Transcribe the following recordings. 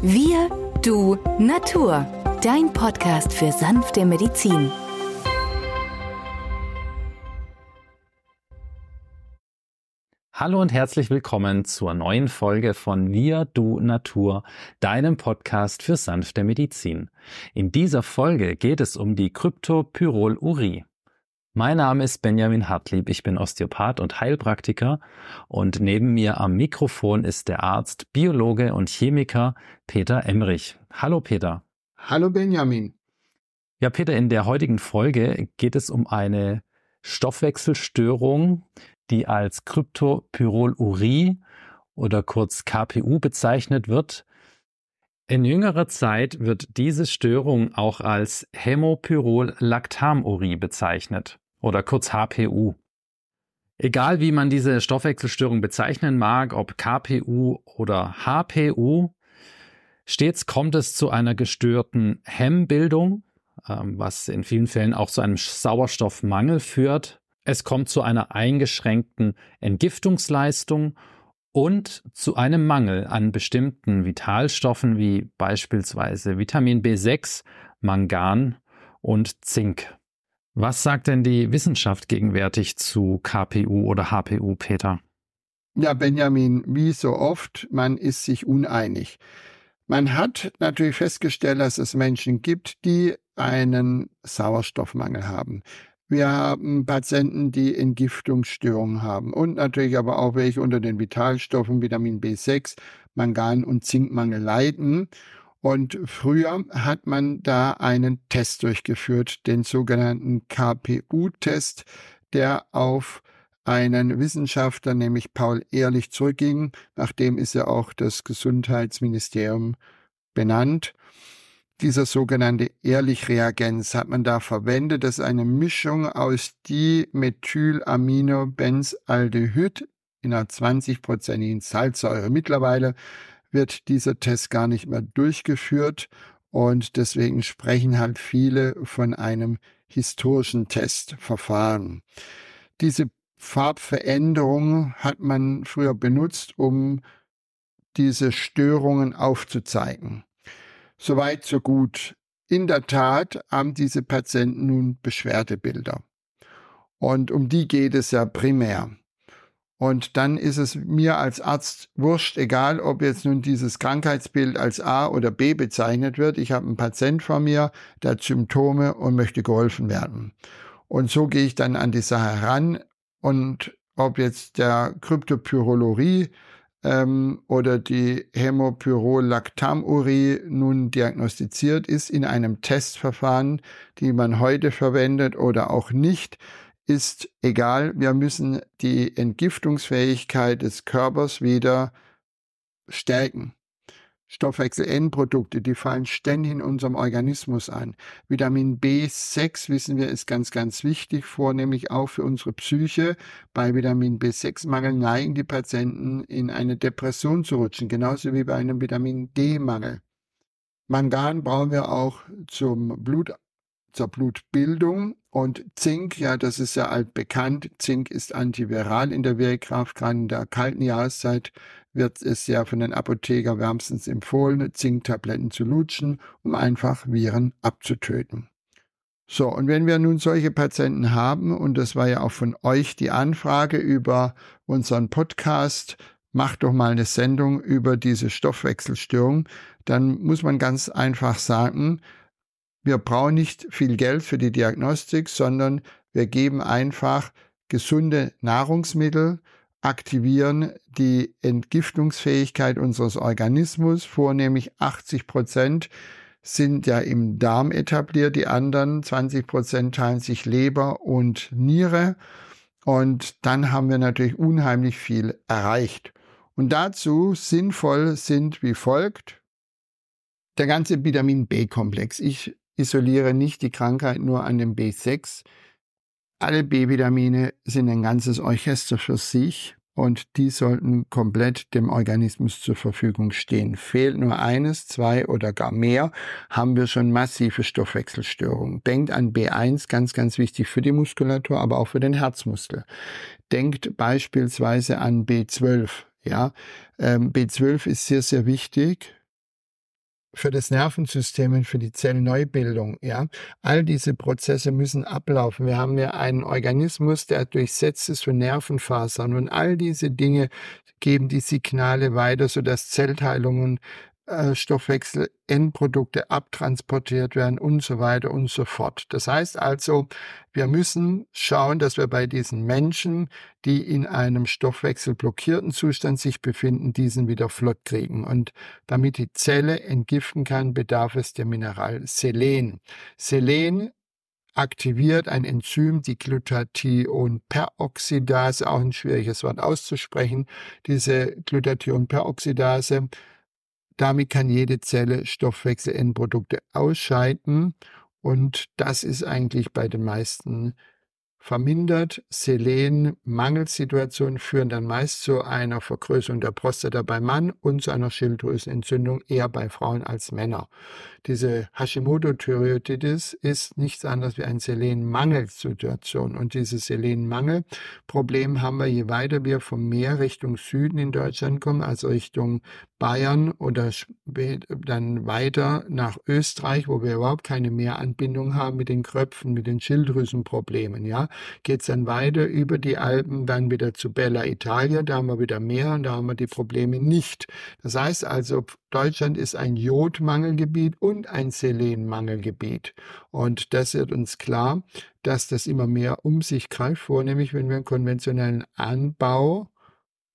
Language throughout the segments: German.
Wir, du, Natur. Dein Podcast für sanfte Medizin. Hallo und herzlich willkommen zur neuen Folge von Wir, du, Natur, deinem Podcast für sanfte Medizin. In dieser Folge geht es um die Kryptopyrolurie. Mein Name ist Benjamin Hartlieb, ich bin Osteopath und Heilpraktiker und neben mir am Mikrofon ist der Arzt, Biologe und Chemiker Peter Emrich. Hallo Peter. Hallo Benjamin. Ja, Peter, in der heutigen Folge geht es um eine Stoffwechselstörung, die als Kryptopyrolurie oder kurz KPU bezeichnet wird. In jüngerer Zeit wird diese Störung auch als Hämopyrol-Lactamurie bezeichnet oder kurz HPU. Egal wie man diese Stoffwechselstörung bezeichnen mag, ob KPU oder HPU, stets kommt es zu einer gestörten Hemmbildung, ähm, was in vielen Fällen auch zu einem Sauerstoffmangel führt. Es kommt zu einer eingeschränkten Entgiftungsleistung und zu einem Mangel an bestimmten Vitalstoffen wie beispielsweise Vitamin B6, Mangan und Zink. Was sagt denn die Wissenschaft gegenwärtig zu KPU oder HPU, Peter? Ja, Benjamin, wie so oft, man ist sich uneinig. Man hat natürlich festgestellt, dass es Menschen gibt, die einen Sauerstoffmangel haben. Wir haben Patienten, die Entgiftungsstörungen haben und natürlich aber auch welche unter den Vitalstoffen Vitamin B6, Mangan und Zinkmangel leiden. Und früher hat man da einen Test durchgeführt, den sogenannten KPU-Test, der auf einen Wissenschaftler, nämlich Paul Ehrlich, zurückging. Nachdem ist ja auch das Gesundheitsministerium benannt. Dieser sogenannte Ehrlich-Reagenz hat man da verwendet. Das ist eine Mischung aus Dimethylaminobenzaldehyd in einer 20-prozentigen Salzsäure. Mittlerweile wird dieser Test gar nicht mehr durchgeführt und deswegen sprechen halt viele von einem historischen Testverfahren. Diese Farbveränderung hat man früher benutzt, um diese Störungen aufzuzeigen. Soweit, so gut. In der Tat haben diese Patienten nun Beschwerdebilder. Und um die geht es ja primär. Und dann ist es mir als Arzt wurscht, egal ob jetzt nun dieses Krankheitsbild als A oder B bezeichnet wird. Ich habe einen Patient vor mir, der hat Symptome und möchte geholfen werden. Und so gehe ich dann an die Sache ran. Und ob jetzt der Kryptopyrolurie ähm, oder die Hämopyrolactamurie nun diagnostiziert ist in einem Testverfahren, die man heute verwendet oder auch nicht, ist egal. Wir müssen die Entgiftungsfähigkeit des Körpers wieder stärken. Stoffwechsel-Endprodukte, die fallen ständig in unserem Organismus an. Vitamin B6, wissen wir, ist ganz, ganz wichtig, vornehmlich auch für unsere Psyche. Bei Vitamin B6-Mangel neigen die Patienten in eine Depression zu rutschen, genauso wie bei einem Vitamin D-Mangel. Mangan brauchen wir auch zum Blut, zur Blutbildung und Zink, ja, das ist ja altbekannt. Zink ist antiviral in der Wirkkraft. Gerade in der kalten Jahreszeit wird es ja von den Apotheker wärmstens empfohlen, Zinktabletten zu lutschen, um einfach Viren abzutöten. So, und wenn wir nun solche Patienten haben, und das war ja auch von euch die Anfrage über unseren Podcast, macht doch mal eine Sendung über diese Stoffwechselstörung, dann muss man ganz einfach sagen, wir brauchen nicht viel Geld für die Diagnostik, sondern wir geben einfach gesunde Nahrungsmittel, aktivieren die Entgiftungsfähigkeit unseres Organismus. Vornehmlich 80 Prozent sind ja im Darm etabliert, die anderen 20 Prozent teilen sich Leber und Niere. Und dann haben wir natürlich unheimlich viel erreicht. Und dazu sinnvoll sind wie folgt der ganze Vitamin B-Komplex. Ich isoliere nicht die Krankheit nur an dem B6. Alle B-Vitamine sind ein ganzes Orchester für sich und die sollten komplett dem Organismus zur Verfügung stehen. Fehlt nur eines, zwei oder gar mehr, haben wir schon massive Stoffwechselstörungen. Denkt an B1, ganz, ganz wichtig für die Muskulatur, aber auch für den Herzmuskel. Denkt beispielsweise an B12. Ja, ähm, B12 ist sehr, sehr wichtig für das Nervensystem und für die Zellneubildung. Ja, all diese Prozesse müssen ablaufen. Wir haben ja einen Organismus, der durchsetzt ist von Nervenfasern und all diese Dinge geben die Signale weiter, sodass Zellteilungen Stoffwechsel, Endprodukte abtransportiert werden und so weiter und so fort. Das heißt also, wir müssen schauen, dass wir bei diesen Menschen, die in einem stoffwechselblockierten Zustand sich befinden, diesen wieder flott kriegen. Und damit die Zelle entgiften kann, bedarf es der Mineral Selen. Selen aktiviert ein Enzym, die Glutathion-Peroxidase, auch ein schwieriges Wort auszusprechen. Diese Glutathion-Peroxidase damit kann jede Zelle Stoffwechselendprodukte ausscheiden und das ist eigentlich bei den meisten vermindert. Selen-Mangelsituationen führen dann meist zu einer Vergrößerung der Prostata bei Mann und zu einer Schilddrüsenentzündung eher bei Frauen als Männer. Diese Hashimoto-Thyreoiditis ist nichts anderes wie eine Selenmangelsituation. Und dieses Selenmangelproblem haben wir, je weiter wir vom Meer Richtung Süden in Deutschland kommen, also Richtung Bayern oder dann weiter nach Österreich, wo wir überhaupt keine Meeranbindung haben mit den Kröpfen, mit den Schilddrüsenproblemen, ja, geht es dann weiter über die Alpen, dann wieder zu Bella Italia, da haben wir wieder Meer und da haben wir die Probleme nicht. Das heißt also, Deutschland ist ein Jodmangelgebiet und ein Selenmangelgebiet. Und das wird uns klar, dass das immer mehr um sich greift, vornehmlich wenn wir einen konventionellen Anbau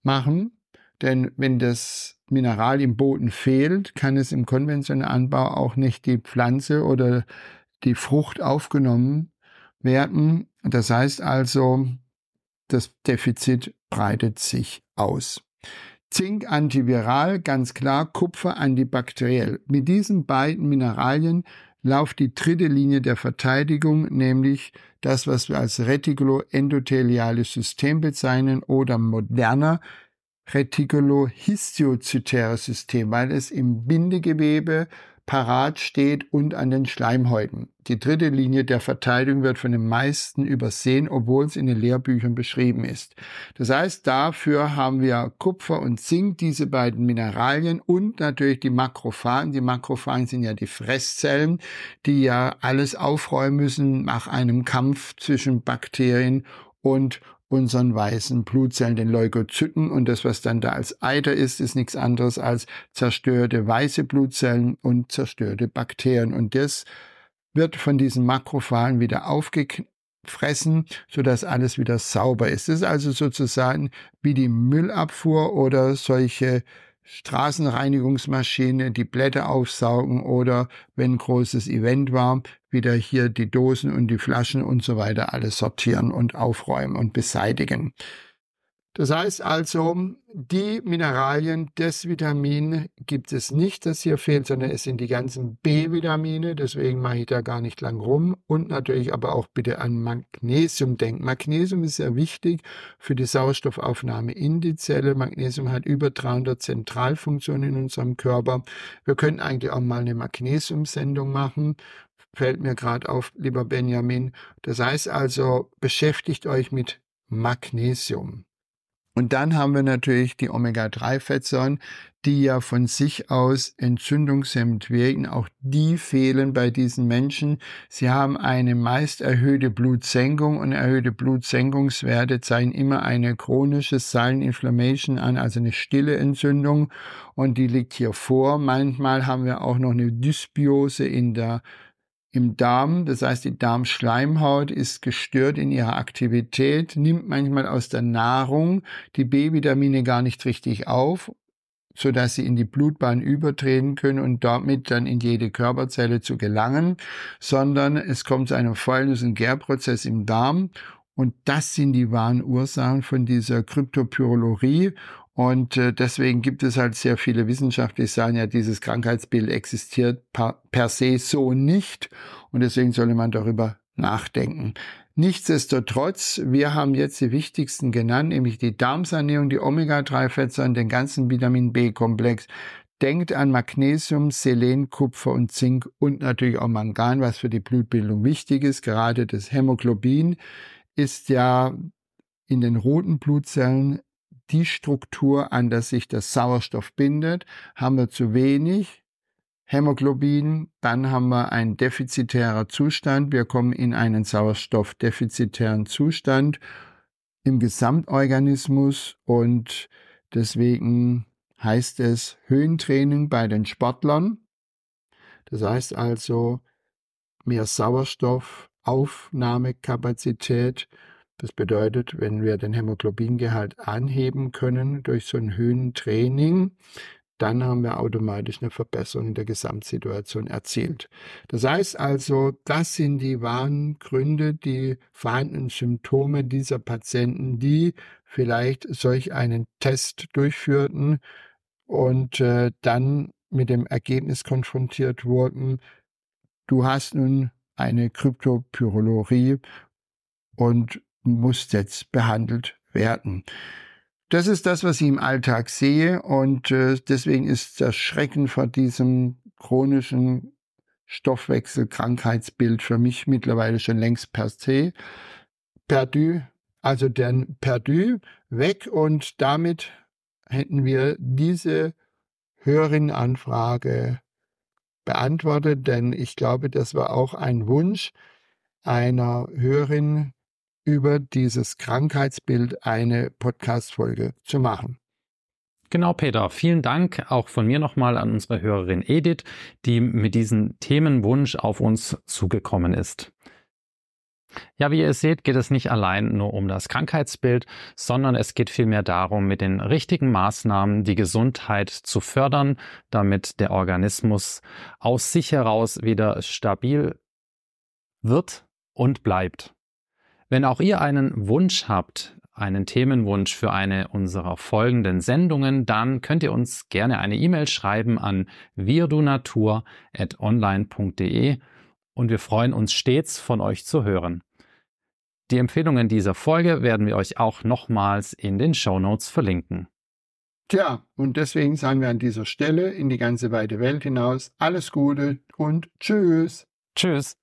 machen. Denn wenn das Mineral im Boden fehlt, kann es im konventionellen Anbau auch nicht die Pflanze oder die Frucht aufgenommen werden. Das heißt also, das Defizit breitet sich aus. Zink antiviral, ganz klar, Kupfer antibakteriell. Mit diesen beiden Mineralien läuft die dritte Linie der Verteidigung, nämlich das, was wir als retikuloendotheliales System bezeichnen oder moderner retikulohistiozytäres System, weil es im Bindegewebe parat steht und an den Schleimhäuten. Die dritte Linie der Verteidigung wird von den meisten übersehen, obwohl es in den Lehrbüchern beschrieben ist. Das heißt, dafür haben wir Kupfer und Zink, diese beiden Mineralien und natürlich die Makrophagen. Die Makrophagen sind ja die Fresszellen, die ja alles aufräumen müssen nach einem Kampf zwischen Bakterien und unseren weißen Blutzellen, den Leukozyten. Und das, was dann da als Eiter ist, ist nichts anderes als zerstörte weiße Blutzellen und zerstörte Bakterien. Und das wird von diesen Makrophagen wieder aufgefressen, sodass alles wieder sauber ist. Das ist also sozusagen wie die Müllabfuhr oder solche Straßenreinigungsmaschine, die Blätter aufsaugen oder wenn ein großes Event war, wieder hier die Dosen und die Flaschen und so weiter alles sortieren und aufräumen und beseitigen. Das heißt also, die Mineralien, das Vitamin gibt es nicht, das hier fehlt, sondern es sind die ganzen B-Vitamine. Deswegen mache ich da gar nicht lang rum. Und natürlich aber auch bitte an Magnesium denken. Magnesium ist sehr wichtig für die Sauerstoffaufnahme in die Zelle. Magnesium hat über 300 Zentralfunktionen in unserem Körper. Wir können eigentlich auch mal eine Magnesium-Sendung machen fällt mir gerade auf, lieber Benjamin. Das heißt also, beschäftigt euch mit Magnesium. Und dann haben wir natürlich die Omega-3-Fettsäuren, die ja von sich aus entzündungshemmend wirken. Auch die fehlen bei diesen Menschen. Sie haben eine meist erhöhte Blutsenkung und erhöhte Blutsenkungswerte zeigen immer eine chronische Silent Inflammation an, also eine stille Entzündung. Und die liegt hier vor. Manchmal haben wir auch noch eine Dysbiose in der im Darm, das heißt die Darmschleimhaut ist gestört in ihrer Aktivität, nimmt manchmal aus der Nahrung die B-Vitamine gar nicht richtig auf, so dass sie in die Blutbahn übertreten können und damit dann in jede Körperzelle zu gelangen, sondern es kommt zu einem Fäulnis- und Gärprozess im Darm. Und das sind die wahren Ursachen von dieser Kryptopyrolurie und äh, deswegen gibt es halt sehr viele Wissenschaftler, die sagen ja, dieses Krankheitsbild existiert per, per se so nicht. Und deswegen solle man darüber nachdenken. Nichtsdestotrotz, wir haben jetzt die wichtigsten genannt, nämlich die Darmsanierung, die Omega-3-Fettsäuren, den ganzen Vitamin B-Komplex. Denkt an Magnesium, Selen, Kupfer und Zink und natürlich auch Mangan, was für die Blutbildung wichtig ist. Gerade das Hämoglobin ist ja in den roten Blutzellen die Struktur, an der sich der Sauerstoff bindet. Haben wir zu wenig, Hämoglobin, dann haben wir einen defizitärer Zustand. Wir kommen in einen sauerstoffdefizitären Zustand im Gesamtorganismus und deswegen heißt es Höhentraining bei den Sportlern. Das heißt also mehr Sauerstoffaufnahmekapazität. Das bedeutet, wenn wir den Hämoglobingehalt anheben können durch so ein Höhentraining, dann haben wir automatisch eine Verbesserung der Gesamtsituation erzielt. Das heißt also, das sind die wahren Gründe, die vorhandenen Symptome dieser Patienten, die vielleicht solch einen Test durchführten und äh, dann mit dem Ergebnis konfrontiert wurden, du hast nun eine Kryptopyrolourie und musst jetzt behandelt werden. Das ist das, was ich im Alltag sehe und äh, deswegen ist das Schrecken vor diesem chronischen Stoffwechselkrankheitsbild für mich mittlerweile schon längst per se perdu, also denn perdu weg und damit hätten wir diese Hörerinnenanfrage beantwortet, denn ich glaube, das war auch ein Wunsch einer Hörerin, über dieses Krankheitsbild eine Podcast-Folge zu machen. Genau, Peter. Vielen Dank auch von mir nochmal an unsere Hörerin Edith, die mit diesem Themenwunsch auf uns zugekommen ist. Ja, wie ihr seht, geht es nicht allein nur um das Krankheitsbild, sondern es geht vielmehr darum, mit den richtigen Maßnahmen die Gesundheit zu fördern, damit der Organismus aus sich heraus wieder stabil wird und bleibt. Wenn auch ihr einen Wunsch habt, einen Themenwunsch für eine unserer folgenden Sendungen, dann könnt ihr uns gerne eine E-Mail schreiben an wirdunatur.online.de und wir freuen uns stets von euch zu hören. Die Empfehlungen dieser Folge werden wir euch auch nochmals in den Show Notes verlinken. Tja, und deswegen sagen wir an dieser Stelle in die ganze weite Welt hinaus alles Gute und Tschüss. Tschüss.